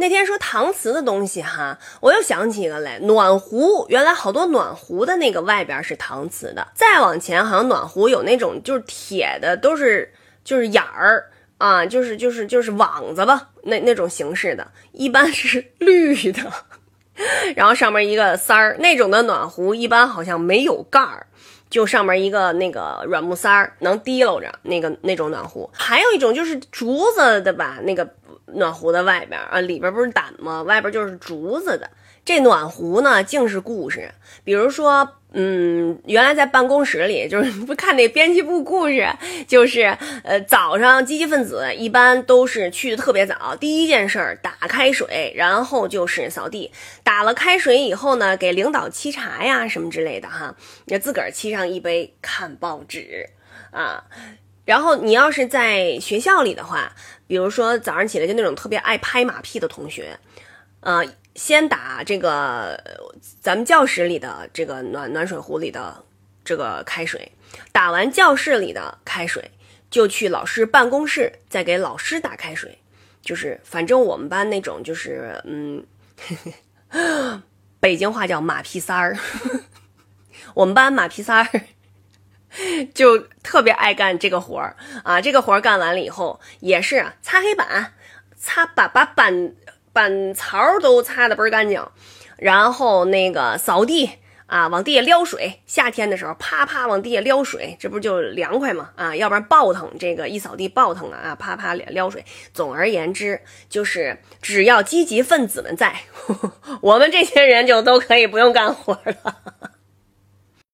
那天说搪瓷的东西哈，我又想起一个来，暖壶。原来好多暖壶的那个外边是搪瓷的，再往前好像暖壶有那种就是铁的，都是就是眼儿啊，就是就是就是网子吧，那那种形式的，一般是绿的，然后上面一个塞儿，那种的暖壶一般好像没有盖儿。就上面一个那个软木塞儿能提溜着那个那种暖壶，还有一种就是竹子的吧，那个暖壶的外边啊，里边不是胆吗？外边就是竹子的。这暖壶呢，竟是故事。比如说，嗯，原来在办公室里，就是不看那编辑部故事，就是呃，早上积极分子一般都是去的特别早，第一件事儿打开水，然后就是扫地。打了开水以后呢，给领导沏茶呀什么之类的哈，也自个儿沏上一杯看报纸啊。然后你要是在学校里的话，比如说早上起来就那种特别爱拍马屁的同学，呃。先打这个咱们教室里的这个暖暖水壶里的这个开水，打完教室里的开水，就去老师办公室再给老师打开水。就是反正我们班那种就是嗯，北京话叫马屁三儿，我们班马屁三儿 就特别爱干这个活儿啊。这个活儿干完了以后，也是擦黑板，擦把把板。板槽都擦的倍儿干净，然后那个扫地啊，往地下撩水。夏天的时候，啪啪往地下撩水，这不就凉快吗？啊，要不然暴腾，这个一扫地暴腾啊，啪啪撩水。总而言之，就是只要积极分子们在，我们这些人就都可以不用干活了。